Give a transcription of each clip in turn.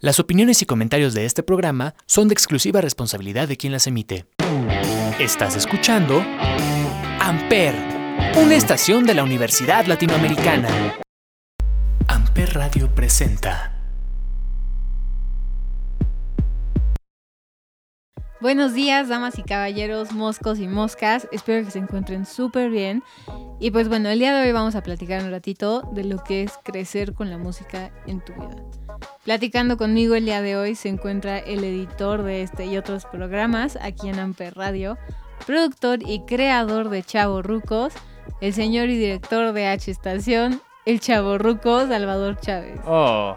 Las opiniones y comentarios de este programa son de exclusiva responsabilidad de quien las emite. Estás escuchando Amper, una estación de la Universidad Latinoamericana. Amper Radio presenta. Buenos días, damas y caballeros, moscos y moscas. Espero que se encuentren súper bien. Y pues bueno, el día de hoy vamos a platicar un ratito de lo que es crecer con la música en tu vida. Platicando conmigo el día de hoy se encuentra el editor de este y otros programas aquí en Amper Radio, productor y creador de Chavo Rucos, el señor y director de H Estación, el Chavo Ruco Salvador Chávez. Oh,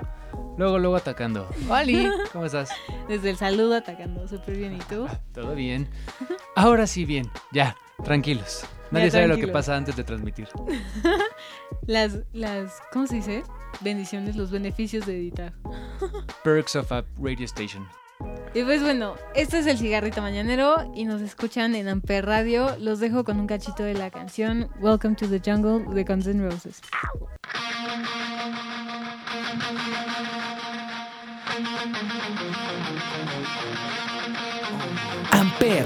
luego, luego atacando. Oli, ¿cómo estás? Desde el saludo atacando, súper bien. ¿Y tú? Todo bien. Ahora sí, bien. Ya, tranquilos. Nadie Ya, sabe lo que pasa antes de transmitir. Las, las, ¿cómo se dice? Bendiciones, los beneficios de editar. Perks of a radio station. Y pues bueno, este es el cigarrito mañanero y nos escuchan en Amper Radio. Los dejo con un cachito de la canción Welcome to the Jungle de Guns N' Roses. Amper.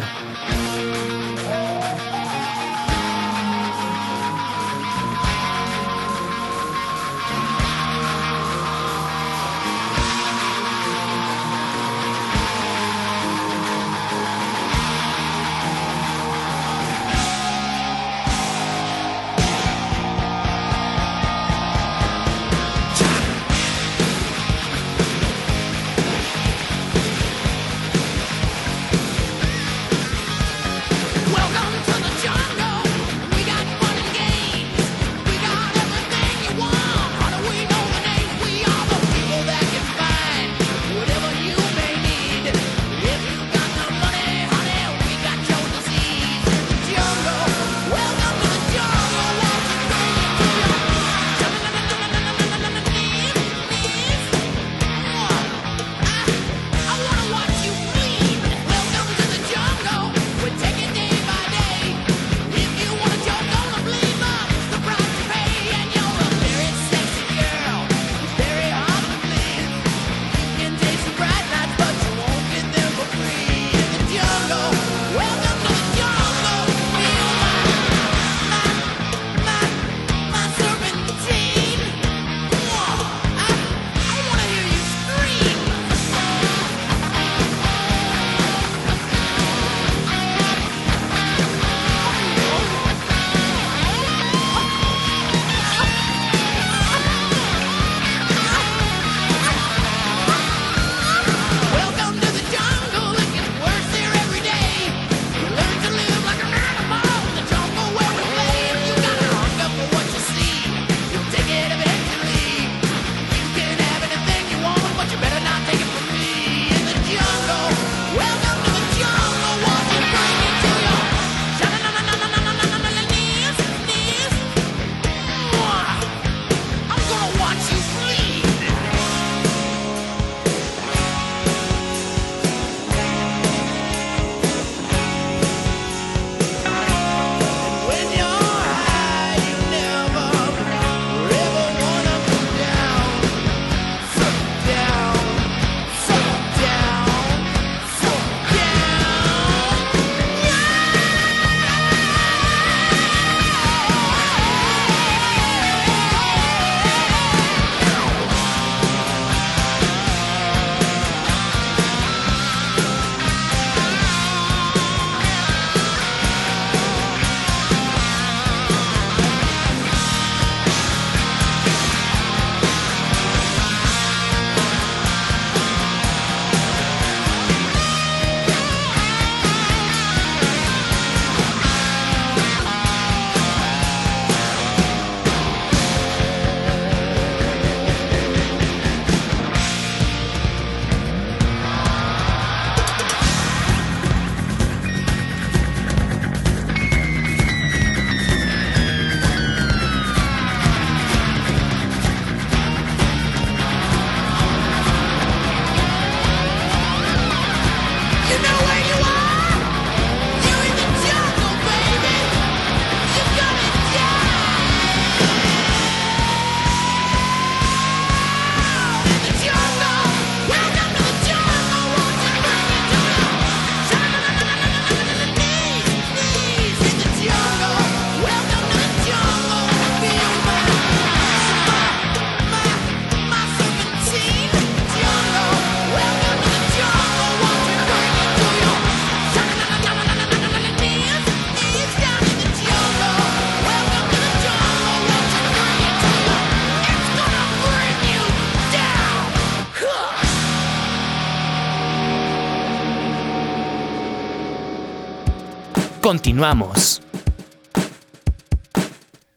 Continuamos.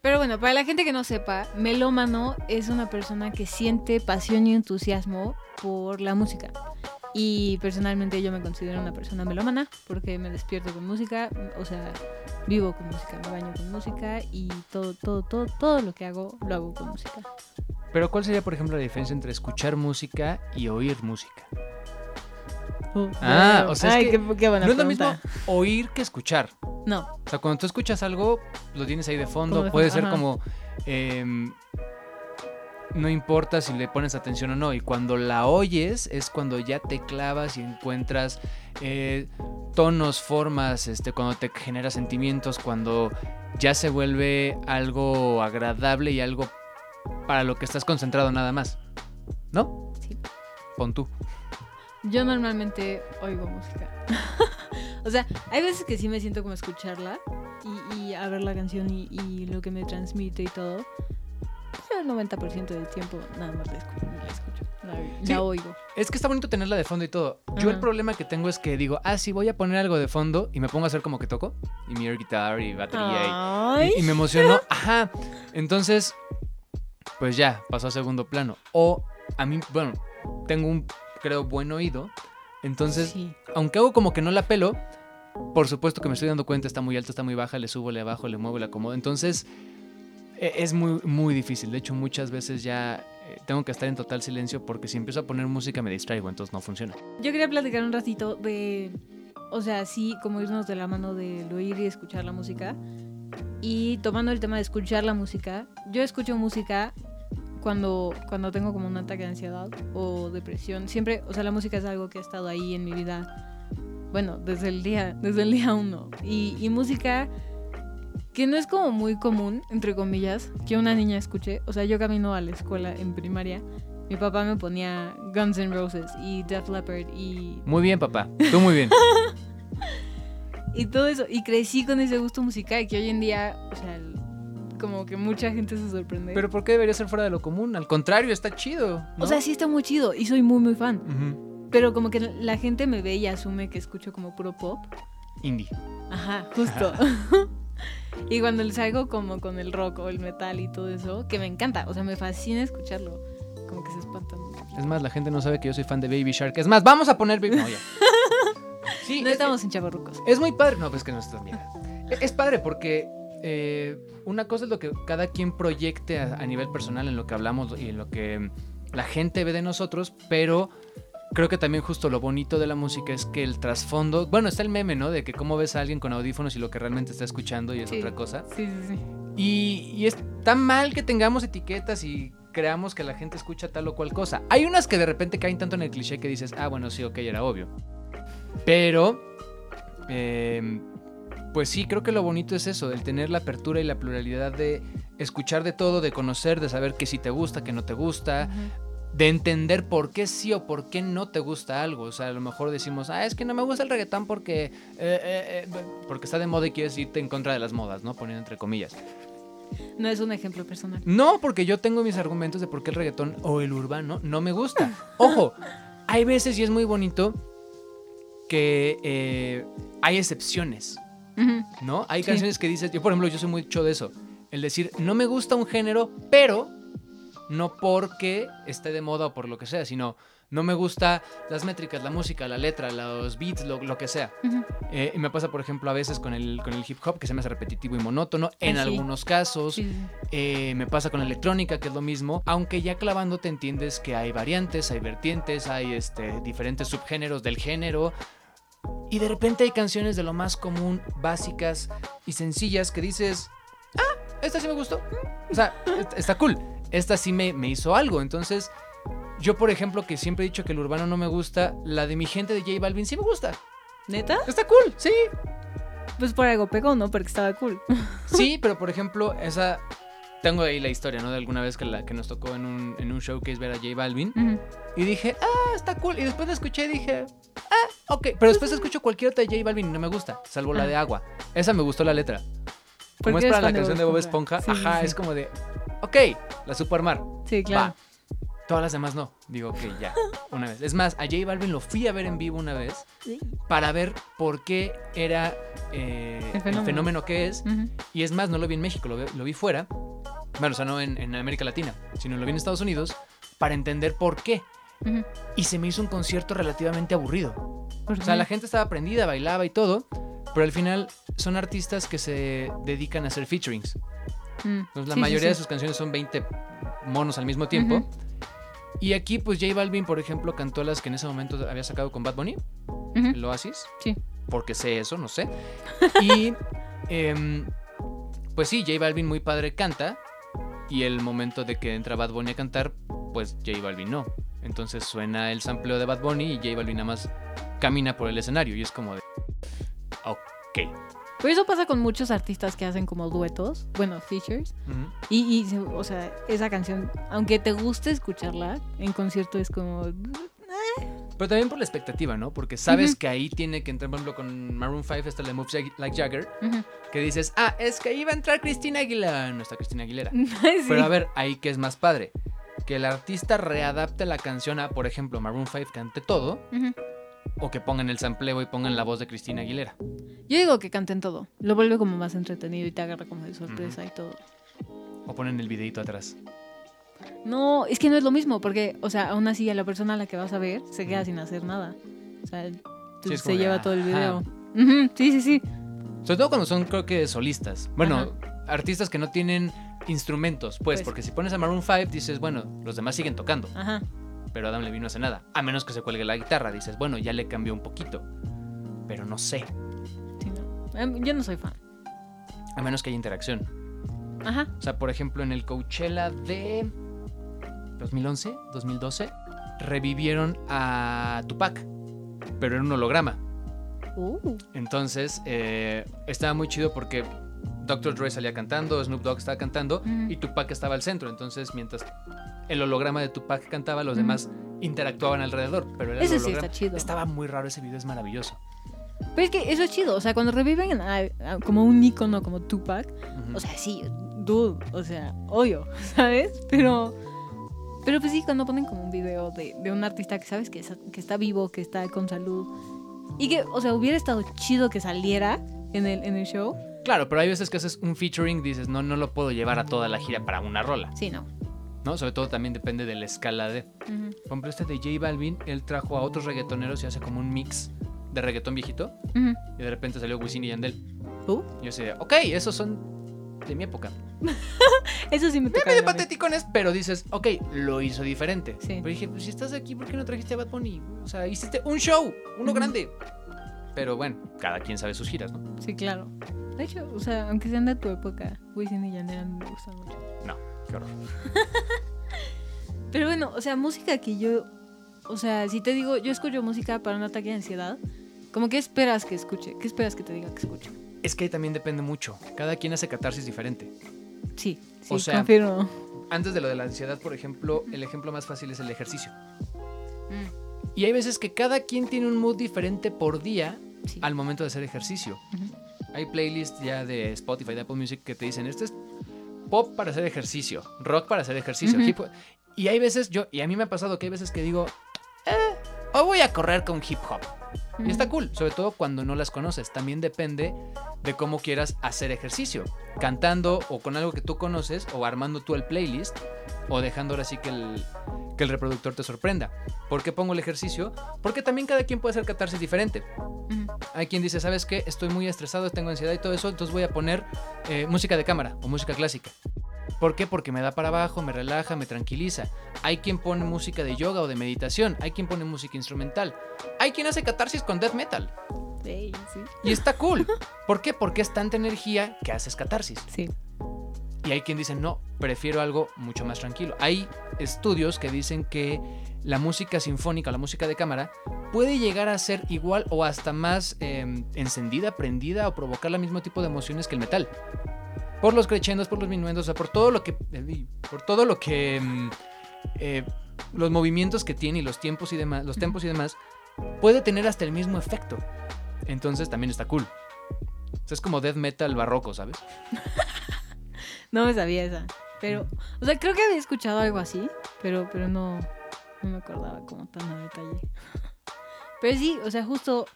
Pero bueno, para la gente que no sepa, melómano es una persona que siente pasión y entusiasmo por la música. Y personalmente yo me considero una persona melómana porque me despierto con música, o sea, vivo con música, me baño con música y todo, todo, todo, todo lo que hago lo hago con música. Pero ¿cuál sería, por ejemplo, la diferencia entre escuchar música y oír música? Ah, o sea, es Ay, que qué, qué buena no es lo pregunta. mismo oír que escuchar. No, O sea, cuando tú escuchas algo, lo tienes ahí de fondo. De Puede fondo, ser ajá. como. em, no importa si le pones atención o no. Y cuando la oyes, es cuando ya te clavas y encuentras eh, tonos, formas, este, cuando te genera sentimientos, cuando ya se vuelve algo agradable y algo para lo que estás concentrado nada más. ¿No? Sí. Pon tú. Yo normalmente oigo música. o sea, hay veces que sí me siento como escucharla y, y a ver la canción y, y lo que me transmite y todo. Pero el 90% del tiempo nada más la escucho, la, escucho, la, Sí. la oigo. Es que está bonito tenerla de fondo y todo. Yo el problema que tengo es que digo, ah, sí, voy a poner algo de fondo y me pongo a hacer como que toco. Y mi air guitar y batería y, y me emocionó. Ajá. Entonces, pues ya, pasó a segundo plano. O a mí, bueno, tengo un, creo, buen oído. Entonces, sí. aunque hago como que no la pelo, por supuesto que me estoy dando cuenta, está muy alta, está muy baja, le subo, le bajo, le muevo, le acomodo. Entonces, e- es muy, muy difícil. De hecho, muchas veces ya eh, tengo que estar en total silencio porque si empiezo a poner música me distraigo, entonces no funciona. Yo quería platicar un ratito de, o sea, sí, como irnos de la mano del oír y escuchar la música. Y tomando el tema de escuchar la música, yo escucho música cuando, cuando tengo como un ataque de ansiedad o depresión. Siempre, o sea, la música es algo que ha estado ahí en mi vida, bueno, desde el día, desde el día uno. Y, y música que no es como muy común, entre comillas, que una niña escuche. O sea, yo camino a la escuela en primaria. Mi papá me ponía Guns N' Roses y Def Leppard y, Muy bien, papá. Tú muy bien. y todo eso. Y crecí con ese gusto musical que hoy en día, o sea, como que mucha gente se sorprende. Pero ¿por qué debería ser fuera de lo común? Al contrario, está chido. ¿no? O sea, sí está muy chido y soy muy, muy fan. Ujú. Pero como que la gente me ve y asume que escucho como puro pop. Indie. Ajá, justo. y cuando les salgo como con el rock o el metal y todo eso, que me encanta, o sea, me fascina escucharlo. Como que se espantan. Es más, la gente no sabe que yo soy fan de Baby Shark. Es más, vamos a poner Baby... No, ya. Sí, No es, estamos en chavarrucos. es muy padre. No, pues que no estás bien. Es padre porque eh, una cosa es lo que cada quien proyecte a, a nivel personal en lo que hablamos y en lo que la gente ve de nosotros, pero creo que también justo lo bonito de la música es que el trasfondo, bueno, está el meme, ¿no? De que cómo ves a alguien con audífonos y lo que realmente está escuchando y es Sí. otra cosa. Sí, sí, sí. Y, y es tan mal que tengamos etiquetas y creamos que la gente escucha tal o cual cosa. Hay unas que de repente caen tanto en el cliché que dices, ah, bueno, sí, ok, era obvio. Pero, eh, pues sí, creo que lo bonito es eso, el tener la apertura y la pluralidad de escuchar de todo, de conocer, de saber que sí te gusta, que no te gusta, de entender por qué sí o por qué no te gusta algo. O sea, a lo mejor decimos, ah, es que no me gusta el reggaetón porque, eh, eh, eh, porque está de moda y quieres irte en contra de las modas, ¿no? Poniendo entre comillas. No es un ejemplo personal. No, porque yo tengo mis argumentos de por qué el reggaetón o el urbano no me gusta. Ojo, hay veces y es muy bonito que hay excepciones, ¿no? Hay Sí. canciones que dices, yo por ejemplo, yo soy mucho de eso. El decir, no me gusta un género, pero no porque esté de moda o por lo que sea, sino no me gusta las métricas, la música, la letra, los beats, lo, lo que sea. Eh, y me pasa, por ejemplo, a veces con el, con el hip hop, que se me hace repetitivo y monótono, en sí. algunos casos. Sí. Eh, me pasa con la electrónica, que es lo mismo. Aunque ya clavando te entiendes que hay variantes, hay vertientes, hay este, diferentes subgéneros del género. Y de repente hay canciones de lo más común, básicas y sencillas que dices, ah, esta sí me gustó. O sea, est- está cool. Esta sí me, me hizo algo. Entonces, yo por ejemplo, que siempre he dicho que el urbano no me gusta, la de mi gente de J Balvin sí me gusta. ¿Neta? Está cool, sí. Pues por algo pegó, ¿no? Porque estaba cool. Sí, pero por ejemplo, esa. Tengo ahí la historia, ¿no? De alguna vez que, la, que nos tocó en un, en un showcase ver a J Balvin. Ujú. Y dije, ah, está cool. Y después la escuché y dije, ah, ok. Pero después escucho cualquier otra de J Balvin y no me gusta, salvo la Ah. de agua. Esa me gustó la letra. Como es para la canción de Bob Esponja, Sí, ajá, sí. es como de, ok, la supo armar. Sí, claro. Va. Todas las demás no. Digo que ya, una vez. Es más, a J Balvin lo fui a ver en vivo una vez para ver por qué era eh, El el, fenómeno. fenómeno. que es. Ujú. Y es más, no lo vi en México, lo, vi- lo vi fuera. Bueno, o sea, no en, en América Latina, sino lo vi en Estados Unidos para entender por qué. Y se me hizo un concierto relativamente aburrido. ¿Por O sea, la gente estaba prendida, bailaba y todo, pero al final son artistas que se dedican a hacer featurings. Mm. Pues la Sí, sí, mayoría de sus canciones son 20 monos al mismo tiempo. Y aquí, pues J Balvin, por ejemplo, cantó las que en ese momento había sacado con Bad Bunny, Ujú. el Oasis. Sí. Porque sé eso, no sé. Y em, pues sí, J Balvin muy padre canta. Y el momento de que entra Bad Bunny a cantar, pues J Balvin no. Entonces suena el sampleo de Bad Bunny y J Balvin nada más camina por el escenario. Y es como de. Ok. Pero eso pasa con muchos artistas que hacen como duetos, bueno, features. Y, y o sea, esa canción, aunque te guste escucharla, en concierto es como... Pero también por la expectativa, ¿no? Porque sabes que ahí tiene que entrar, por ejemplo, con Maroon 5, esta de Moves Like Jagger, que dices, ah, es que iba a entrar Cristina Aguilera. No está Cristina Aguilera. Sí. Pero a ver, ahí que es más padre. Que el artista readapte la canción a, por ejemplo, Maroon 5 cante todo, o que pongan el sampleo y pongan la voz de Cristina Aguilera. Yo digo que canten todo. Lo vuelve como más entretenido y te agarra como de sorpresa y todo. O ponen el videito atrás. No, es que no es lo mismo, porque, o sea, aún así a la persona a la que vas a ver se queda sin hacer nada. O sea, tú- se de, lleva todo el video. Sí, sí, sí. Sobre todo cuando son, creo que, solistas. Bueno, artistas que no tienen instrumentos, pues, Pues. porque si pones a Maroon 5, dices, bueno, los demás siguen tocando. Ajá. pero Adam Levine no hace nada. A menos que se cuelgue la guitarra, dices, bueno, ya le cambió un poquito. Pero no sé, Sí, no. Em, Yo no soy fan. a menos que haya interacción. Ajá. O sea, por ejemplo, en el Coachella de 2011, 2012, revivieron a Tupac, pero en un holograma. Uh, Entonces, eh, estaba muy chido porque Dr. Dre salía cantando, Snoop Dogg estaba cantando Ujú. y Tupac estaba al centro. Entonces, mientras el holograma de Tupac cantaba, los Ujú. demás interactuaron alrededor. Pero era el sí está chido. Estaba muy raro ese video, es maravilloso. Pero es que eso es chido. O sea, cuando reviven a- a- como un icono como Tupac, o sea, sí, dude, o sea, obvio, ¿sabes? Pero, pero pues sí, cuando ponen como un video de, de un artista que sabes que, es- que está vivo, que está con salud, y que, o sea, hubiera estado chido que saliera en el, en el show, Claro, pero hay veces que haces un featuring, dices, no, no lo puedo llevar a toda la gira para una rola, sí, no. ¿no? Sobre todo también depende de la escala de... Ujú, Por ejemplo, este de J Balvin, él trajo a otros reggaetoneros y hace como un mix de reggaetón viejito ujú. y de repente salió Wisin y Yandel. Uh, Y yo sé, ok, esos son de mi época. eso sí me toca. Medio pateticones, pero dices, ok, lo hizo diferente. Sí. Pero dije, pues si estás aquí, ¿por qué no trajiste a Bad Bunny? O sea, hiciste un show, uno grande. Pero bueno, cada quien sabe sus giras, ¿no? Sí, claro. De hecho, o sea, aunque sean de tu época, Wisin y Yandel me gustan mucho. No, qué horror. Pero bueno, o sea, música que yo. O sea, si te digo, yo escucho música para un ataque de ansiedad, como que esperas que escuche? ¿Qué esperas que te diga que escuche? Es que también depende mucho. Cada quien hace catarsis diferente. Sí, sí, O sea, confirmo. Antes de lo de la ansiedad, por ejemplo, el ejemplo más fácil es el ejercicio. Mm, Y hay veces que cada quien tiene un mood diferente por día sí. al momento de hacer ejercicio. Hay playlists ya de Spotify, de Apple Music que te dicen, este es pop para hacer ejercicio, rock para hacer ejercicio, hip hop". Y hay veces, yo, y a mí me ha pasado que hay veces que digo, eh, hoy voy a correr con hip hop. Y está cool, sobre todo cuando no las conoces. También depende de cómo quieras hacer ejercicio. Cantando o con algo que tú conoces, o armando tú el playlist, o dejando ahora sí que el, que el reproductor te sorprenda. ¿Por qué pongo el ejercicio? Porque también cada quien puede hacer catarsis diferente. Hay quien dice, ¿sabes qué? Estoy muy estresado, tengo ansiedad y todo eso, entonces voy a poner eh, música de cámara o música clásica. ¿Por qué? Porque me da para abajo, me relaja, me tranquiliza. Hay quien pone música de yoga o de meditación, hay quien pone música instrumental, hay quien hace catarsis con death metal. Sí, sí. Y está cool. ¿Por qué? Porque es tanta energía que haces catarsis. Sí. Y hay quien dice, no, prefiero algo mucho más tranquilo. Hay estudios que dicen que la música sinfónica, la música de cámara, puede llegar a ser igual o hasta más eh, encendida, prendida o provocar el mismo tipo de emociones que el metal. Por los crescendos, por los minuendos, o sea, por todo lo que. eh, por todo lo que. mm, eh, los movimientos que tiene y los tiempos y demás. Los tempos y demás. Puede tener hasta el mismo efecto. Entonces también está cool. O sea, es como death metal barroco, ¿sabes? No me sabía esa. Pero, o sea, creo que había escuchado algo así, pero, pero no, no me acordaba como tan a detalle. Pero sí, o sea, justo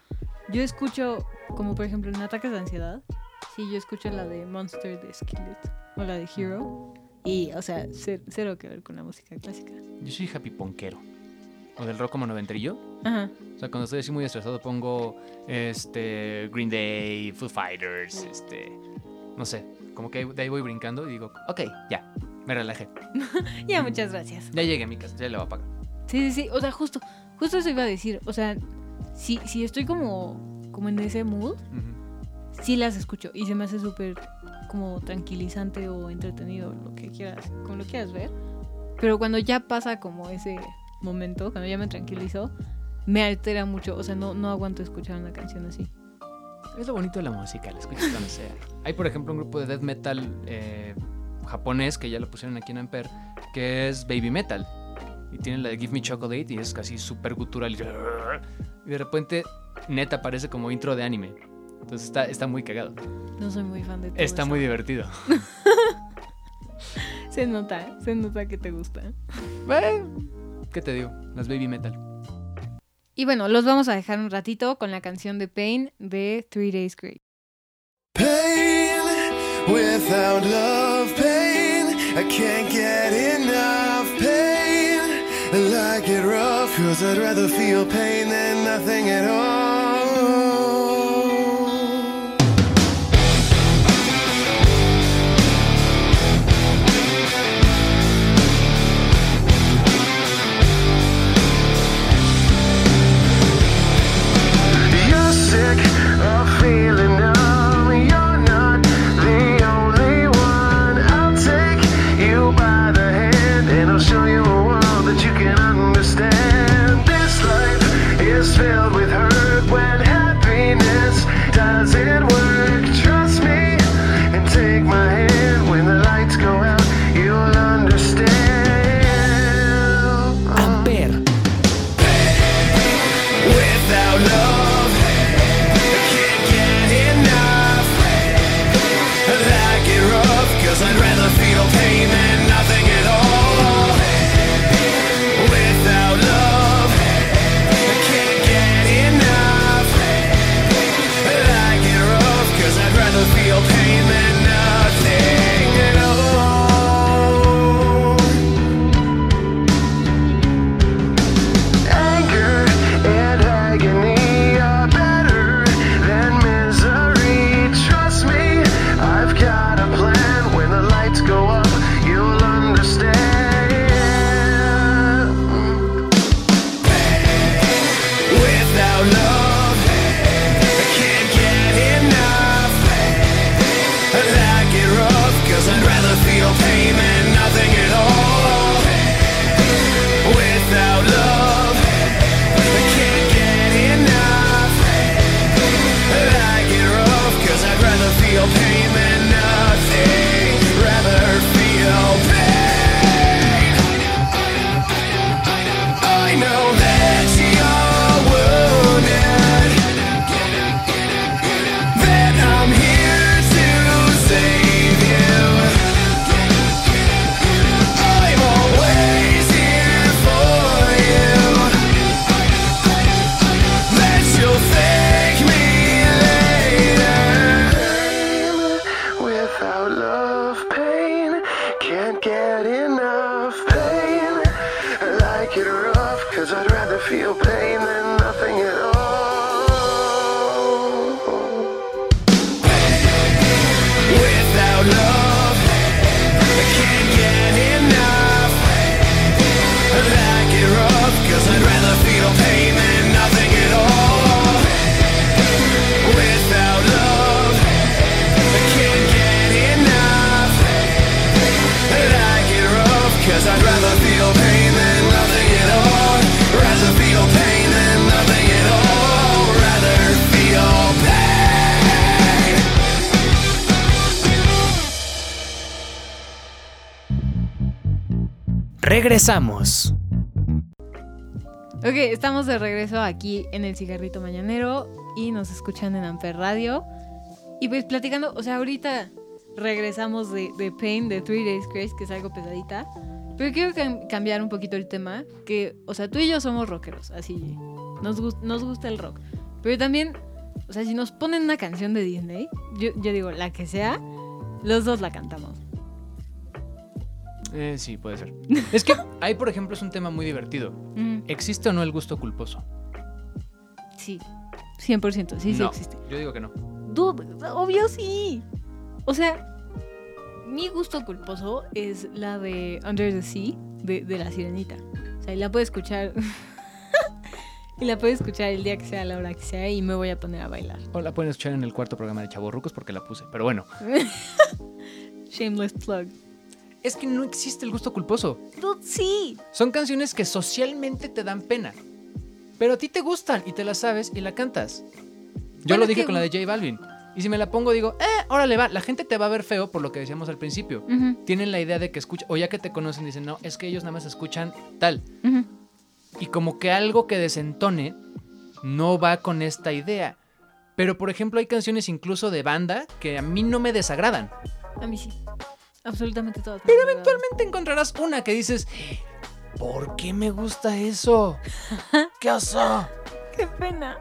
yo escucho, como por ejemplo en ataques de ansiedad, sí, yo escucho la de Monster de Skillet o la de Hero. Y, o sea, cer- cero que ver con la música clásica. Yo soy happy ponquero. O del rock como noventerillo. Ajá. O sea, cuando estoy así muy estresado pongo este Green Day, Foo Fighters, este no sé, como que de ahí voy brincando y digo, ok, ya, me relajé. Ya, muchas gracias. Ya llegué a mi casa, ya le voy a pagar. Sí, sí, sí. O sea, justo, justo eso iba a decir. O sea, si, si estoy como, como en ese mood, Ujú. Sí las escucho. Y se me hace súper como tranquilizante o entretenido, lo que quieras, como lo quieras ver. Pero cuando ya pasa como ese momento, cuando ya me tranquilizo, me altera mucho. O sea, no, no aguanto escuchar una canción así. Es lo bonito de la música, la escuchas cuando sea. Hay, por ejemplo, un grupo de death metal eh, japonés que ya lo pusieron aquí en Amper, que es Baby Metal. Y tiene la de Give Me Chocolate y es casi súper gutural. Y de repente, neta, parece como intro de anime. Entonces está, está muy cagado. No soy muy fan de todo Está eso. muy divertido. Se nota, se nota que te gusta. ¿Qué te digo? Las Baby Metal. Y bueno, los vamos a dejar un ratito con la canción de Pain de Three Days Grace. Pain without love, pain. I can't get enough pain. I like it rough, cause I'd rather feel pain than nothing at all. Regresamos. Ok, estamos de regreso aquí en el Cigarrito Mañanero y nos escuchan en Amper Radio. Y pues platicando, o sea, ahorita regresamos de, de Pain, de Three Days Grace, que es algo pesadita. Pero quiero cam- cambiar un poquito el tema, que, o sea, tú y yo somos rockeros, así, nos, gus- nos gusta el rock. Pero también, o sea, si nos ponen una canción de Disney, yo, yo digo, la que sea, los dos la cantamos. Eh, sí, puede ser. es que ahí, por ejemplo, es un tema muy divertido. Mm, ¿Existe o no el gusto culposo? sí, 100%, sí, sí existe. Yo digo que no. Dude, obvio sí. O sea, mi gusto culposo es la de Under the Sea, de, de la sirenita. O sea, y la puedo escuchar. y la puedo escuchar el día que sea, a la hora que sea, y me voy a poner a bailar. O la pueden escuchar en el cuarto programa de Chavorrucos porque la puse. Pero bueno, Shameless plug. Es que no existe el gusto culposo. Dude, sí. Son canciones que socialmente te dan pena. Pero a ti te gustan y te las sabes y la cantas. Yo Bueno, lo dije que- con la de J Balvin. Y si me la pongo, digo, eh, órale va. La gente te va a ver feo por lo que decíamos al principio. Tienen la idea de que escucha, o ya que te conocen, dicen, no, es que ellos nada más escuchan tal. Y como que algo que desentone no va con esta idea. Pero por ejemplo, hay canciones incluso de banda que a mí no me desagradan. A mí sí. Absolutamente todas. Pero eventualmente encontrarás una que dices, ¿por qué me gusta eso? ¿Qué oso? ¡Qué pena!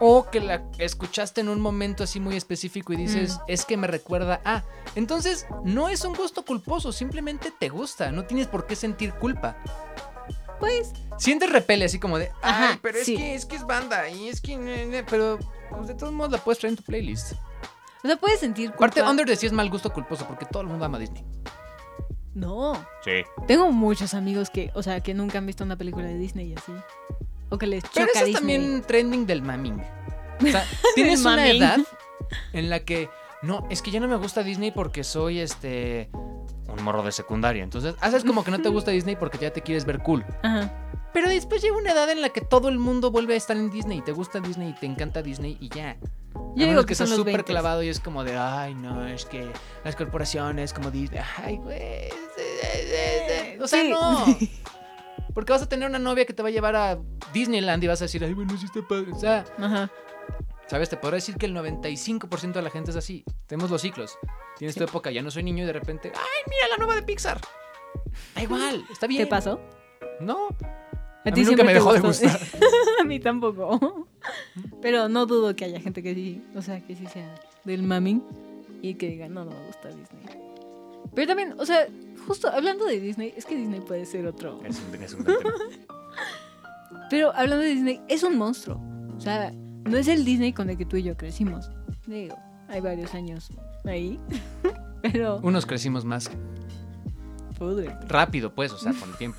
O que la escuchaste en un momento así muy específico y dices, Mm. es que me recuerda a. Entonces, no es un gusto culposo, simplemente te gusta, no tienes por qué sentir culpa. Pues, Sientes repele así como de, ay, Ajá, pero es que es que es banda y es que ne, ne", pero pues, de todos modos la puedes traer en tu playlist. O sea, puedes sentir culpa. Aparte, Under the Sea es mal gusto culposo porque todo el mundo ama Disney. No. Sí. Tengo muchos amigos que, o sea, que nunca han visto una película de Disney y así. O que les choca Pero eso es Disney. también trending del maming. O sea, tienes una maming. edad en la que no, es que ya no me gusta Disney porque soy este un morro de secundaria. Entonces, haces como que no te gusta Disney porque ya te quieres ver cool. Ajá. Pero después llega una edad en la que todo el mundo vuelve a estar en Disney. Te gusta Disney y te encanta Disney y ya. Yo a digo que los súper 20. clavado y es como de, ay, no, es que las corporaciones como Disney. Ay, güey. O sea, Sí. no. Porque vas a tener una novia que te va a llevar a Disneyland y vas a decir, ay, bueno, sí está padre. O sea, Ajá. ¿sabes? Te podré decir que el 95% de la gente es así. Tenemos los ciclos. Tienes Sí. tu época, ya no soy niño y de repente, ay, mira la nueva de Pixar. Da igual, está bien. ¿Te pasó? No. A, A ti mí nunca me dejó de gustó. gustar. a mí tampoco. Pero no dudo que haya gente que sí, o sea, que sí sea del maming y que diga, no, no me gusta Disney. Pero también, o sea, justo hablando de Disney, es que Disney puede ser otro. Es un, es un. Pero hablando de Disney, es un monstruo. O sea, no es el Disney con el que tú y yo crecimos. Digo, hay varios años ahí. Pero, Unos crecimos más pudre. rápido, pues, o sea, con el tiempo.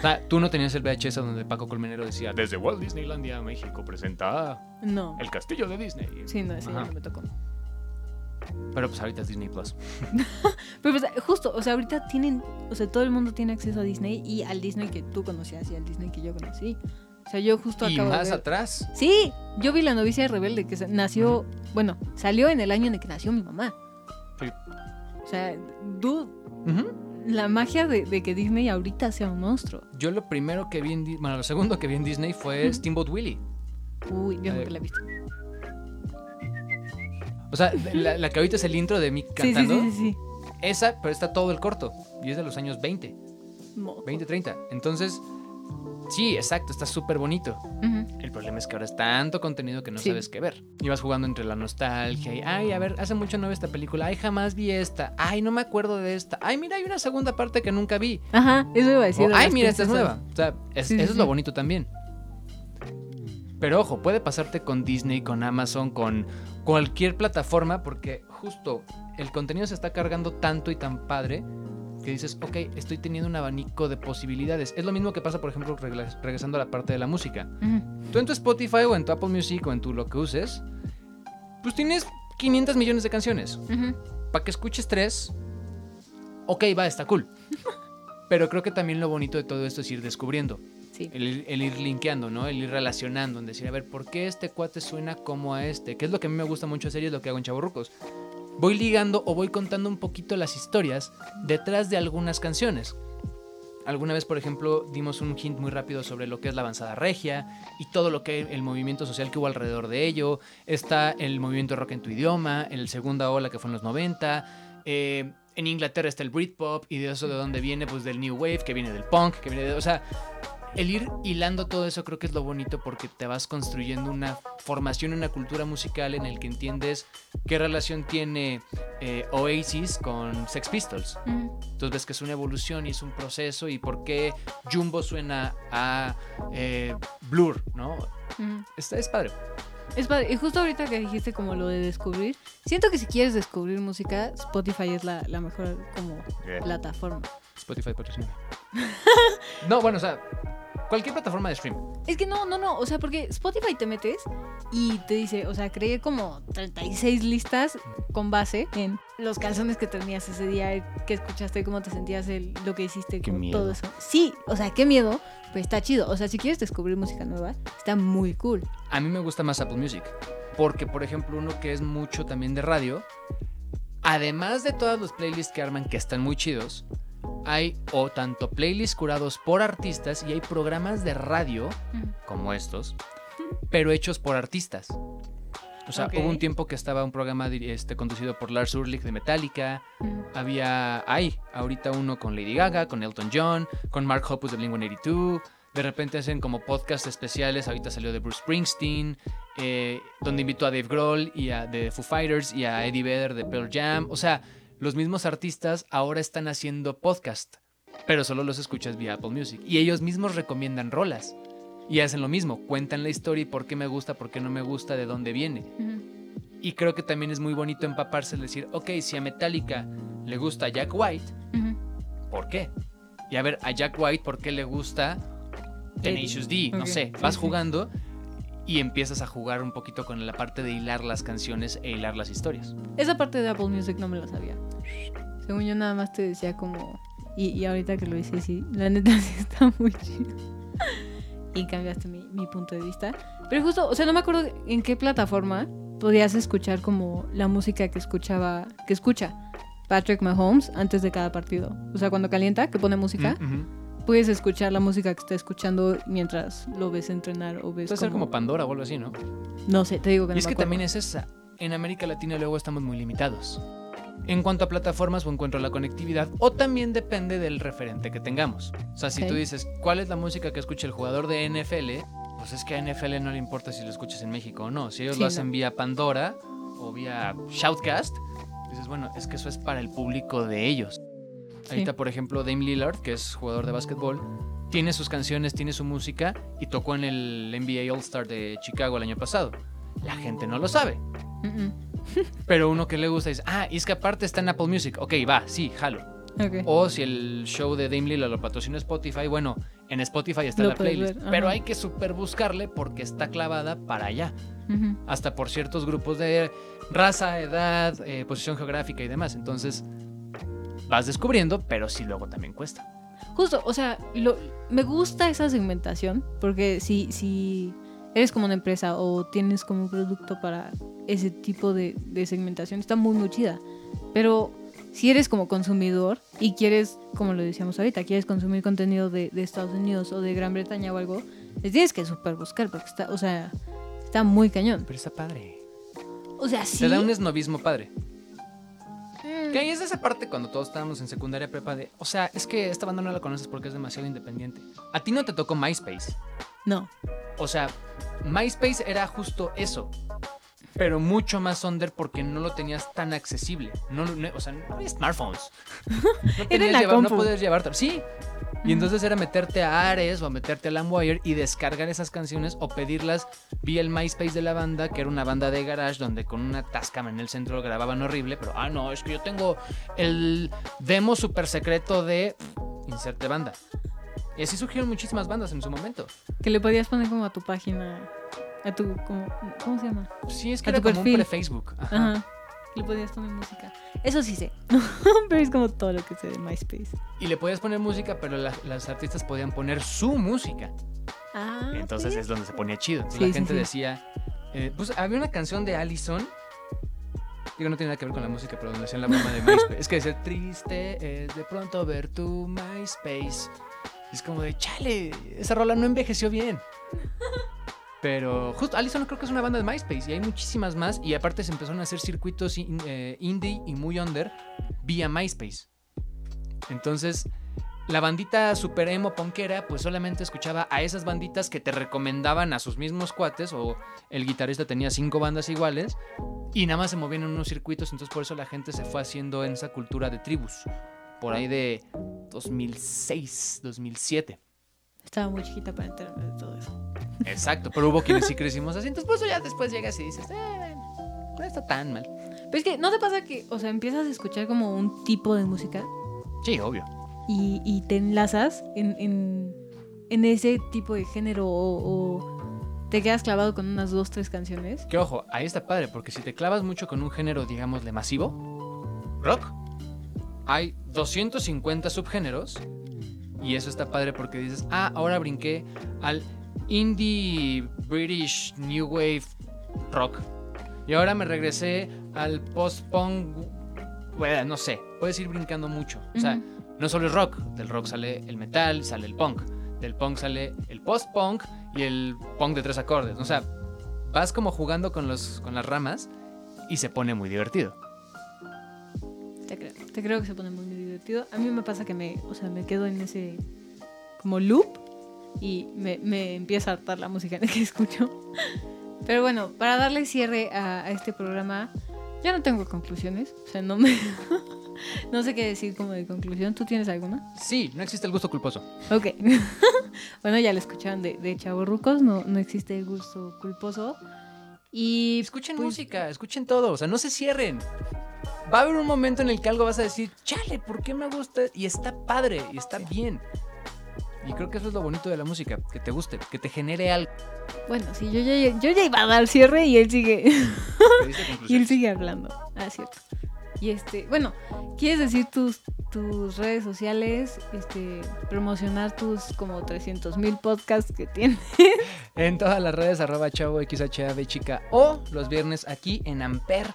O sea, tú no tenías el VHS donde Paco Colmenero decía, desde Walt Disneylandia, México, presenta No. el castillo de Disney. Sí, no, ese Ajá. no me tocó. Pero pues ahorita es Disney Plus. Pero pues, justo, o sea, ahorita tienen, o sea, todo el mundo tiene acceso a Disney y al Disney que tú conocías y al Disney que yo conocí. O sea, yo justo Y acabo más de ver... atrás. Sí, yo vi La novicia rebelde que nació, bueno, salió en el año en el que nació mi mamá. Sí. O sea, dude, Ujú. La magia de, de que Disney ahorita sea un monstruo. Yo lo primero que vi en Di- bueno, lo segundo que vi en Disney fue. Steamboat Willie. Uy, yo Eh, nunca la he visto. O sea, la, la que ahorita es el intro de mí sí, cantando. sí, sí, sí. Esa, pero está todo el corto. Y es de los años 20, Mo- 20, 30. Entonces, sí, exacto, está súper bonito. El problema es que ahora es tanto contenido que no Sí. sabes qué ver. Y vas jugando entre la nostalgia y, ay, a ver, hace mucho no veo esta película. Ay, jamás vi esta. Ay, no me acuerdo de esta. Ay, mira, hay una segunda parte que nunca vi. Ajá, eso iba a decir. O, ay, mira, esta es nueva. O sea, es- Sí, sí, eso es lo bonito también. Pero ojo, puede pasarte con Disney, con Amazon, con cualquier plataforma, porque justo el contenido se está cargando tanto y tan padre que dices, ok, estoy teniendo un abanico de posibilidades. Es lo mismo que pasa, por ejemplo, regresando a la parte de la música. Ujú. Tú en tu Spotify o en tu Apple Music o en tu lo que uses, pues tienes 500 millones de canciones. Para que escuches tres, ok, va, está cool. Pero creo que también lo bonito de todo esto es ir descubriendo, Sí. el, ir- el ir linkeando, ¿no? El ir relacionando, en decir, a ver, ¿por qué este cuate suena como a este? Que es lo que a mí me gusta mucho hacer y es lo que hago en Chavorrucos. Voy ligando o voy contando un poquito las historias detrás de algunas canciones. Alguna vez, por ejemplo, dimos un hint muy rápido sobre lo que es la avanzada regia y todo lo que el movimiento social que hubo alrededor de ello. Está el movimiento rock en tu idioma, el segunda ola que fue en los 90. eh, en Inglaterra está el Britpop y de eso de dónde viene, pues del New Wave, que viene del punk, que viene de... O sea, el ir hilando todo eso creo que es lo bonito porque te vas construyendo una formación, una cultura musical en el que entiendes qué relación tiene eh, Oasis con Sex Pistols. Entonces ves que es una evolución y es un proceso y por qué Jumbo suena a eh, Blur, ¿no? Está, es padre. Es padre. Y justo ahorita que dijiste como lo de descubrir, siento que si quieres descubrir música, Spotify es la, la mejor como plataforma. Spotify patrocina. No, bueno, o sea, cualquier plataforma de stream. Es que no, no, no, o sea, porque Spotify te metes y te dice, o sea, creé como 36 listas con base en los calzones que tenías ese día, que escuchaste, cómo te sentías, el, lo que hiciste, Qué como miedo. todo eso. Sí, o sea, qué miedo, pero está chido. O sea, si quieres descubrir música nueva, está muy cool. A mí me gusta más Apple Music. Porque, por ejemplo, uno que es mucho también de radio, además de todos los playlists que arman que están muy chidos, hay o tanto playlists curados por artistas y hay programas de radio como estos, pero hechos por artistas. O sea, hubo un tiempo que estaba un programa este, conducido por Lars Ulrich de Metallica. Había, hay ahorita uno con Lady Gaga, con Elton John, con Mark Hoppus de Blink-182. De repente hacen como podcast especiales. Ahorita salió de Bruce Springsteen, eh, donde invitó a Dave Grohl y a de Foo Fighters y a Eddie Vedder de Pearl Jam. O sea, los mismos artistas ahora están haciendo podcast, pero solo los escuchas vía Apple Music. Y ellos mismos recomiendan rolas. Y hacen lo mismo, cuentan la historia y por qué me gusta, por qué no me gusta, de dónde viene. Y creo que también es muy bonito empaparse y decir, ok, si a Metallica le gusta Jack White. ¿por qué? Y a ver, a Jack White, ¿por qué le gusta Tenacious D? No sé, vas jugando y empiezas a jugar un poquito con la parte de hilar las canciones e hilar las historias. Esa parte de Apple Music no me la sabía. Según yo nada más te decía como... Y, y ahorita que lo hice, sí, la neta sí está muy chido. Y cambiaste mi, mi punto de vista. Pero justo, o sea, no me acuerdo en qué plataforma podías escuchar como la música que escuchaba, que escucha Patrick Mahomes antes de cada partido. O sea, cuando calienta, que pone música, Mm, ujú. Puedes escuchar la música que está escuchando mientras lo ves entrenar o ves Puede ser como Pandora o algo así, ¿no? No sé, te digo que Y no es me que también es esa. En América Latina luego estamos muy limitados. En cuanto a plataformas o en cuanto a la conectividad, o también depende del referente que tengamos. O sea, si Ok. tú dices, ¿cuál es la música que escucha el jugador de NFL? Pues es que a NFL no le importa si lo escuchas en México o no. Si ellos Sí, lo no. hacen vía Pandora o vía Shoutcast, dices, bueno, es que eso es para el público de ellos. Sí. Ahorita, por ejemplo, Dame Lillard, que es jugador de básquetbol, tiene sus canciones, tiene su música y tocó en el NBA All-Star de Chicago el año pasado. La gente no lo sabe. Pero uno que le gusta dice, ah, y es que aparte está en Apple Music. Ok, va, sí, jalo. O si el show de Dame Lillard lo patrocina Spotify, bueno, en Spotify está Lo la playlist. ver, pero hay que super buscarle porque está clavada para allá. Hasta por ciertos grupos de raza, edad, eh, posición geográfica y demás. Entonces, vas descubriendo, pero sí luego también cuesta. Justo, o sea, lo- me gusta esa segmentación porque si, si eres como una empresa o tienes como un producto para ese tipo de, de segmentación, está muy, muy chida. Pero si eres como consumidor y quieres, como lo decíamos ahorita, quieres consumir contenido de, de Estados Unidos o de Gran Bretaña o algo, les tienes que super buscar porque está, o sea, está muy cañón. Pero está padre. O sea, sí. Te da un esnovismo padre. Que ahí es esa parte cuando todos estábamos en secundaria prepa de, o sea, es que esta banda no la conoces porque es demasiado independiente. A ti no te tocó MySpace. No. O sea, MySpace era justo eso. Pero mucho más under porque no lo tenías tan accesible. No, lo- no- o sea, no había smartphones. No, tenías llevar- no podías llevarte. Sí. Y entonces era meterte a Ares o a meterte a LimeWire y descargar esas canciones o pedirlas vía el MySpace de la banda, que era una banda de garage donde con una tascama en el centro grababan horrible, pero ah, no, es que yo tengo el demo super secreto de inserte banda. Y así surgieron muchísimas bandas en su momento. Que le podías poner como a tu página, a tu, como, ¿cómo se llama? Sí, es que A era tu como un perfil. pre-Facebook. Ajá. Ajá. Le podías poner música. Eso sí sé. pero es como todo lo que sé de MySpace. Y le podías poner música, pero la- las artistas podían poner su música. Ah. Entonces ¿sí? es donde se ponía chido. Entonces Sí, la gente sí. decía, eh, pues había una canción de Allison Digo, no tiene nada que ver con la música, pero donde hacían la broma de MySpace. es que decir triste es de pronto ver tu MySpace. Y es como de, chale, esa rola no envejeció bien. Pero justo, Allison creo que es una banda de MySpace y hay muchísimas más. Y aparte se empezaron a hacer circuitos eh, indie y muy under vía MySpace. Entonces, la bandita super emo punkera, pues solamente escuchaba a esas banditas que te recomendaban a sus mismos cuates, o el guitarrista tenía cinco bandas iguales, y nada más se movían en unos circuitos, entonces por eso la gente se fue haciendo en esa cultura de tribus, por ahí de 2006, 2007. Estaba muy chiquita para enterarme de todo eso. Exacto, pero hubo quienes sí crecimos así, entonces pues ya después llegas y dices, eh, no está tan mal. Pero es que, ¿no te pasa que, o sea, empiezas a escuchar como un tipo de música Sí, obvio. y, y te enlazas en, en, en ese tipo de género o, o te quedas clavado con unas dos, tres canciones? Que ojo, ahí está padre, porque si te clavas mucho con un género, digámosle, masivo, rock, hay 250 subgéneros. Y eso está padre porque dices, ah, ahora brinqué al indie British New Wave rock. Y ahora me regresé al post-punk, bueno, no sé, puedes ir brincando mucho. O sea, no solo es rock, del rock sale el metal, sale el punk, del punk sale el post-punk y el punk de tres acordes. O sea, vas como jugando con, los, con las ramas y se pone muy divertido. Te creo. Te creo que se pone muy, muy divertido. A mí me pasa que me, o sea, me quedo en ese como loop y me, me empieza a hartar la música que escucho. Pero bueno, para darle cierre a, a este programa, yo no tengo conclusiones. O sea, no me... no sé qué decir como de conclusión. ¿Tú tienes alguna? Sí, no existe el gusto culposo. Ok. bueno, ya lo escucharon de, de Chavorrucos. No, no existe el gusto culposo. Y Escuchen pues, música, escuchen todo, o sea, no se cierren. Va a haber un momento en el que algo vas a decir, chale, ¿por qué me gusta? Y está padre, y está bien. Y creo que eso es lo bonito de la música, que te guste, que te genere algo. Bueno, sí, yo ya, yo ya iba a dar cierre y él sigue. ¿Pediste Y él sigue hablando. Ah, cierto. Y este, bueno, ¿quieres decir tus, tus redes sociales? Este, promocionar tus como 300 mil podcasts que tienes. En todas las redes, arroba chavo XHAB chica o los viernes aquí en Amper.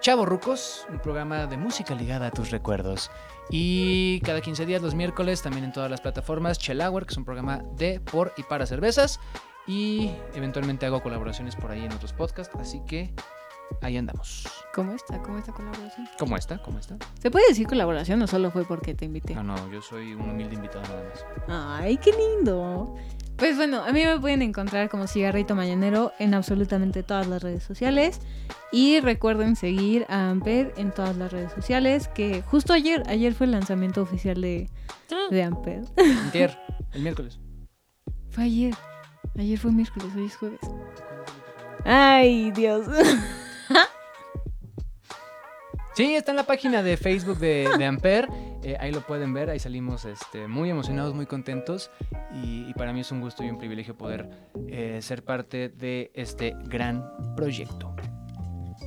Chavo Rucos, un programa de música ligada a tus recuerdos. Y cada 15 días, los miércoles, también en todas las plataformas, Chelauer, que es un programa de, por y para cervezas. Y eventualmente hago colaboraciones por ahí en otros podcasts, así que ahí andamos. ¿Cómo está? ¿Cómo está colaboración? ¿Cómo está? ¿Cómo está? ¿Se puede decir colaboración o solo fue porque te invité? No, no, yo soy un humilde invitado nada más. Ay, qué lindo. Pues bueno, a mí me pueden encontrar como Cigarrito Mañanero en absolutamente todas las redes sociales. Y recuerden seguir a Amper en todas las redes sociales. Que justo ayer, ayer fue el lanzamiento oficial de, de Amper. Antier, el miércoles. Fue ayer. Ayer fue miércoles, hoy es jueves. Ay, Dios. Sí, está en la página de Facebook de, de Amper. eh, ahí lo pueden ver. Ahí salimos este, muy emocionados, muy contentos. Y, y para mí es un gusto y un privilegio poder eh, ser parte de este gran proyecto.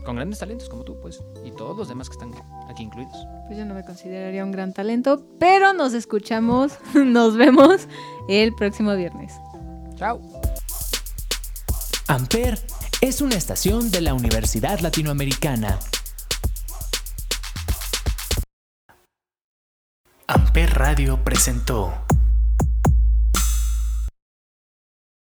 Con grandes talentos como tú, pues. Y todos los demás que están aquí incluidos. Pues yo no me consideraría un gran talento, pero nos escuchamos, nos vemos el próximo viernes. Chao. Amper es una estación de la Universidad Latinoamericana. Amper Radio presentó